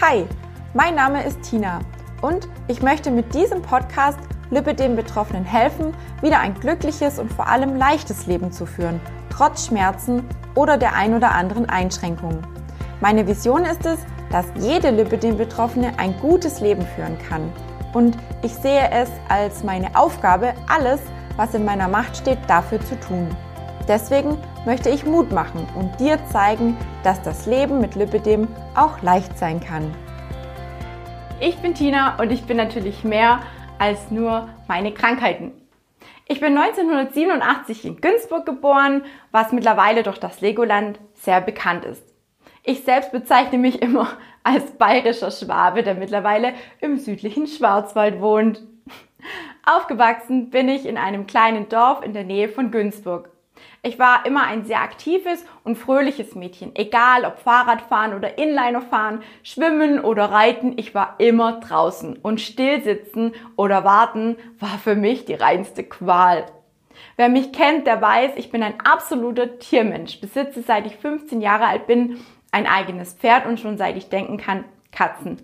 Hi, mein Name ist Tina und ich möchte mit diesem Podcast Lipidem-Betroffenen helfen, wieder ein glückliches und vor allem leichtes Leben zu führen, trotz Schmerzen oder der ein oder anderen Einschränkungen. Meine Vision ist es, dass jede Lipidem-Betroffene ein gutes Leben führen kann. Und ich sehe es als meine Aufgabe, alles, was in meiner Macht steht, dafür zu tun. Deswegen möchte ich Mut machen und dir zeigen, dass das Leben mit Lipidem auch leicht sein kann. Ich bin Tina und ich bin natürlich mehr als nur meine Krankheiten. Ich bin 1987 in Günzburg geboren, was mittlerweile durch das Legoland sehr bekannt ist. Ich selbst bezeichne mich immer als bayerischer Schwabe, der mittlerweile im südlichen Schwarzwald wohnt. Aufgewachsen bin ich in einem kleinen Dorf in der Nähe von Günzburg. Ich war immer ein sehr aktives und fröhliches Mädchen. Egal ob Fahrradfahren oder Inlinerfahren, Schwimmen oder Reiten, ich war immer draußen. Und stillsitzen oder warten war für mich die reinste Qual. Wer mich kennt, der weiß, ich bin ein absoluter Tiermensch. Besitze seit ich 15 Jahre alt bin ein eigenes Pferd und schon seit ich denken kann, Katzen.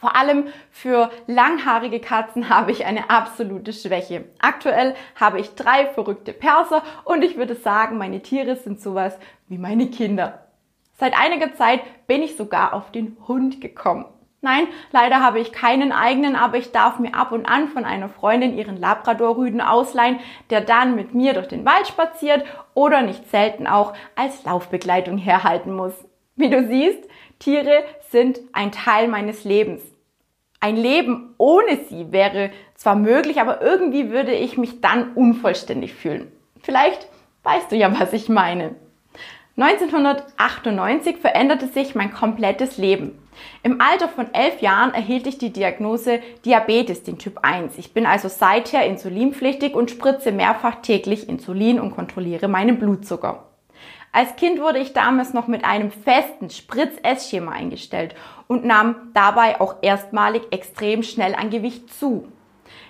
Vor allem für langhaarige Katzen habe ich eine absolute Schwäche. Aktuell habe ich drei verrückte Perser und ich würde sagen, meine Tiere sind sowas wie meine Kinder. Seit einiger Zeit bin ich sogar auf den Hund gekommen. Nein, leider habe ich keinen eigenen, aber ich darf mir ab und an von einer Freundin ihren Labrador-Rüden ausleihen, der dann mit mir durch den Wald spaziert oder nicht selten auch als Laufbegleitung herhalten muss. Wie du siehst, Tiere sind ein Teil meines Lebens. Ein Leben ohne sie wäre zwar möglich, aber irgendwie würde ich mich dann unvollständig fühlen. Vielleicht weißt du ja, was ich meine. 1998 veränderte sich mein komplettes Leben. Im Alter von elf Jahren erhielt ich die Diagnose Diabetes, den Typ 1. Ich bin also seither insulinpflichtig und spritze mehrfach täglich Insulin und kontrolliere meinen Blutzucker. Als Kind wurde ich damals noch mit einem festen Spritz-Essschema eingestellt und nahm dabei auch erstmalig extrem schnell an Gewicht zu.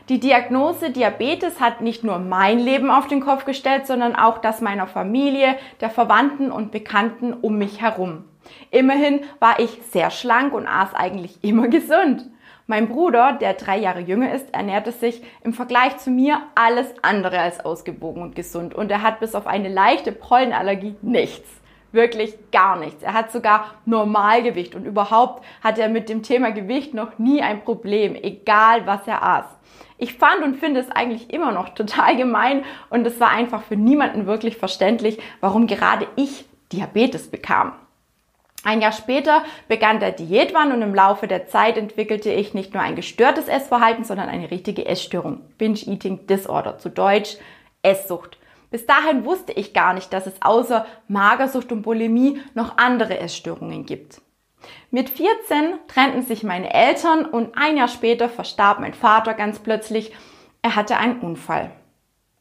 Die Diagnose Diabetes hat nicht nur mein Leben auf den Kopf gestellt, sondern auch das meiner Familie, der Verwandten und Bekannten um mich herum. Immerhin war ich sehr schlank und aß eigentlich immer gesund. Mein Bruder, der drei Jahre jünger ist, ernährte sich im Vergleich zu mir alles andere als ausgewogen und gesund und er hat bis auf eine leichte Pollenallergie nichts. Wirklich gar nichts. Er hat sogar Normalgewicht und überhaupt hat er mit dem Thema Gewicht noch nie ein Problem, egal was er aß. Ich fand und finde es eigentlich immer noch total gemein und es war einfach für niemanden wirklich verständlich, warum gerade ich Diabetes bekam. Ein Jahr später begann der Diätwahn und im Laufe der Zeit entwickelte ich nicht nur ein gestörtes Essverhalten, sondern eine richtige Essstörung. Binge Eating Disorder, zu Deutsch Esssucht. Bis dahin wusste ich gar nicht, dass es außer Magersucht und Bulimie noch andere Essstörungen gibt. Mit 14 trennten sich meine Eltern und ein Jahr später verstarb mein Vater ganz plötzlich. Er hatte einen Unfall.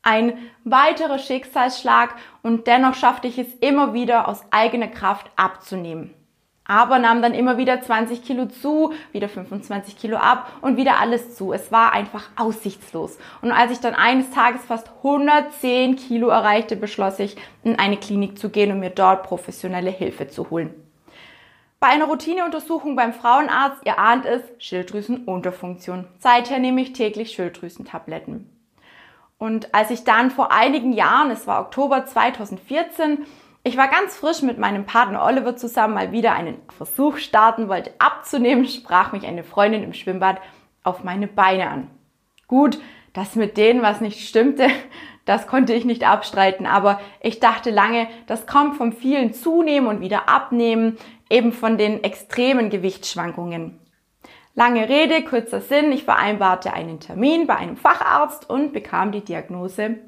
Ein weiterer Schicksalsschlag und dennoch schaffte ich es immer wieder aus eigener Kraft abzunehmen. Aber nahm dann immer wieder 20 Kilo zu, wieder 25 Kilo ab und wieder alles zu. Es war einfach aussichtslos. Und als ich dann eines Tages fast 110 Kilo erreichte, beschloss ich, in eine Klinik zu gehen und mir dort professionelle Hilfe zu holen. Bei einer Routineuntersuchung beim Frauenarzt, ihr ahnt es, Schilddrüsenunterfunktion. Seither nehme ich täglich Schilddrüsentabletten. Und als ich dann vor einigen Jahren, es war Oktober 2014, ich war ganz frisch mit meinem Partner Oliver zusammen mal wieder einen Versuch starten wollte abzunehmen, sprach mich eine Freundin im Schwimmbad auf meine Beine an. Gut, das mit denen, was nicht stimmte, das konnte ich nicht abstreiten, aber ich dachte lange, das kommt vom vielen Zunehmen und wieder Abnehmen, eben von den extremen Gewichtsschwankungen. Lange Rede, kurzer Sinn, ich vereinbarte einen Termin bei einem Facharzt und bekam die Diagnose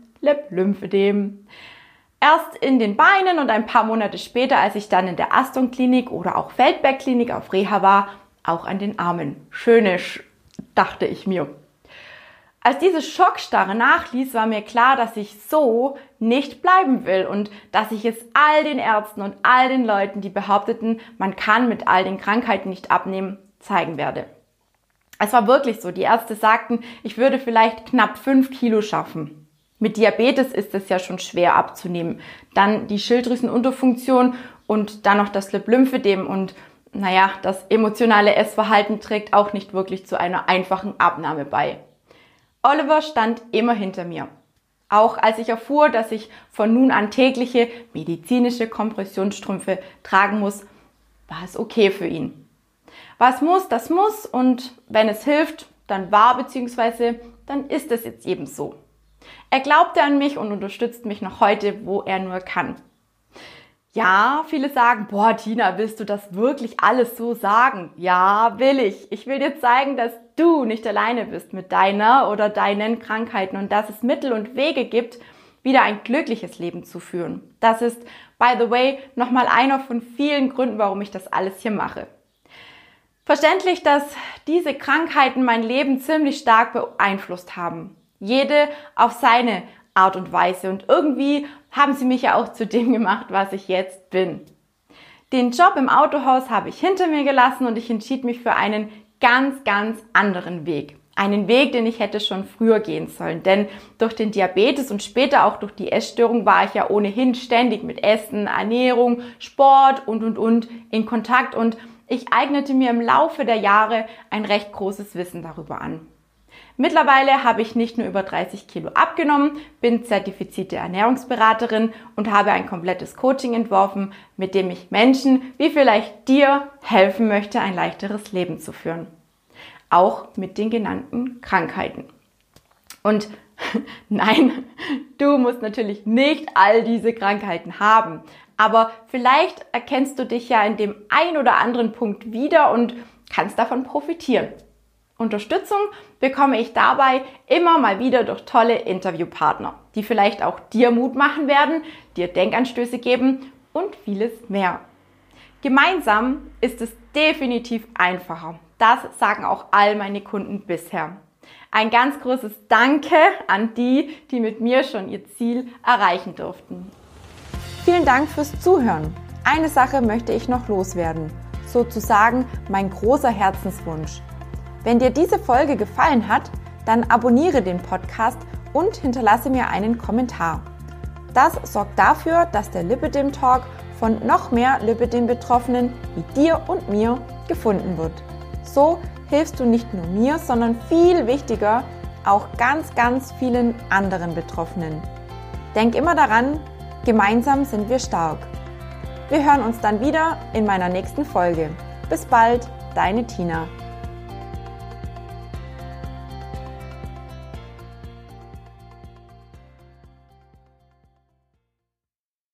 Lymphödem. Erst in den Beinen und ein paar Monate später, als ich dann in der Aston Klinik oder auch Feldberg Klinik auf Reha war, auch an den Armen. Schönisch, dachte ich mir. Als diese Schockstarre nachließ, war mir klar, dass ich so nicht bleiben will und dass ich es all den Ärzten und all den Leuten, die behaupteten, man kann mit all den Krankheiten nicht abnehmen, zeigen werde. Es war wirklich so. Die Ärzte sagten, ich würde vielleicht knapp fünf Kilo schaffen. Mit Diabetes ist es ja schon schwer abzunehmen. Dann die Schilddrüsenunterfunktion und dann noch das Lymphödem und naja, das emotionale Essverhalten trägt auch nicht wirklich zu einer einfachen Abnahme bei. Oliver stand immer hinter mir. Auch als ich erfuhr, dass ich von nun an tägliche medizinische Kompressionsstrümpfe tragen muss, war es okay für ihn. Was muss, das muss und wenn es hilft, dann war bzw. dann ist es jetzt eben so. Er glaubte an mich und unterstützt mich noch heute, wo er nur kann. Ja, viele sagen, boah, Tina, willst du das wirklich alles so sagen? Ja, will ich. Ich will dir zeigen, dass du nicht alleine bist mit deiner oder deinen Krankheiten und dass es Mittel und Wege gibt, wieder ein glückliches Leben zu führen. Das ist, by the way, nochmal einer von vielen Gründen, warum ich das alles hier mache. Verständlich, dass diese Krankheiten mein Leben ziemlich stark beeinflusst haben. Jede auf seine Art und Weise. Und irgendwie haben sie mich ja auch zu dem gemacht, was ich jetzt bin. Den Job im Autohaus habe ich hinter mir gelassen und ich entschied mich für einen ganz, ganz anderen Weg. Einen Weg, den ich hätte schon früher gehen sollen. Denn durch den Diabetes und später auch durch die Essstörung war ich ja ohnehin ständig mit Essen, Ernährung, Sport und, und, und in Kontakt und ich eignete mir im Laufe der Jahre ein recht großes Wissen darüber an. Mittlerweile habe ich nicht nur über 30 Kilo abgenommen, bin zertifizierte Ernährungsberaterin und habe ein komplettes Coaching entworfen, mit dem ich Menschen wie vielleicht dir helfen möchte, ein leichteres Leben zu führen. Auch mit den genannten Krankheiten. Und nein, du musst natürlich nicht all diese Krankheiten haben. Aber vielleicht erkennst du dich ja in dem ein oder anderen Punkt wieder und kannst davon profitieren. Unterstützung bekomme ich dabei immer mal wieder durch tolle Interviewpartner, die vielleicht auch dir Mut machen werden, dir Denkanstöße geben und vieles mehr. Gemeinsam ist es definitiv einfacher. Das sagen auch all meine Kunden bisher. Ein ganz großes Danke an die, die mit mir schon ihr Ziel erreichen durften. Vielen Dank fürs Zuhören. Eine Sache möchte ich noch loswerden. Sozusagen mein großer Herzenswunsch. Wenn dir diese Folge gefallen hat, dann abonniere den Podcast und hinterlasse mir einen Kommentar. Das sorgt dafür, dass der Lipidem Talk von noch mehr Lipidem-Betroffenen wie dir und mir gefunden wird. So hilfst du nicht nur mir, sondern viel wichtiger auch ganz, ganz vielen anderen Betroffenen. Denk immer daran, gemeinsam sind wir stark. Wir hören uns dann wieder in meiner nächsten Folge. Bis bald, deine Tina.